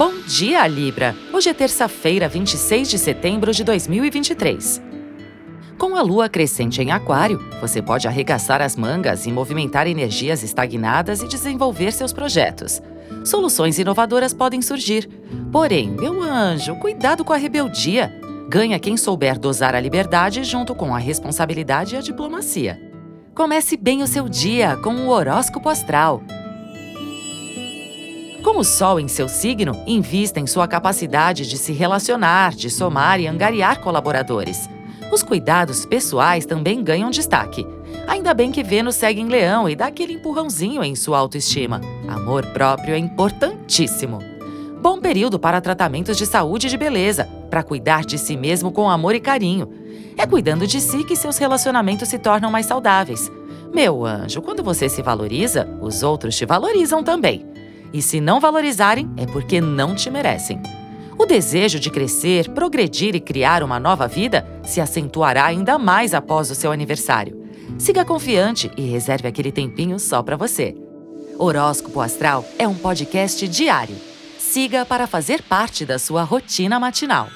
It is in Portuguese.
Bom dia, Libra! Hoje é terça-feira, 26 de setembro de 2023. Com a lua crescente em Aquário, você pode arregaçar as mangas e movimentar energias estagnadas e desenvolver seus projetos. Soluções inovadoras podem surgir. Porém, meu anjo, cuidado com a rebeldia. Ganha quem souber dosar a liberdade junto com a responsabilidade e a diplomacia. Comece bem o seu dia com o horóscopo astral. Com o Sol em seu signo, invista em sua capacidade de se relacionar, de somar e angariar colaboradores. Os cuidados pessoais também ganham destaque. Ainda bem que Vênus segue em Leão e dá aquele empurrãozinho em sua autoestima. Amor próprio é importantíssimo. Bom período para tratamentos de saúde e de beleza, para cuidar de si mesmo com amor e carinho. É cuidando de si que seus relacionamentos se tornam mais saudáveis. Meu anjo, quando você se valoriza, os outros te valorizam também. E se não valorizarem, é porque não te merecem. O desejo de crescer, progredir e criar uma nova vida se acentuará ainda mais após o seu aniversário. Siga confiante e reserve aquele tempinho só para você. Horóscopo Astral é um podcast diário. Siga para fazer parte da sua rotina matinal.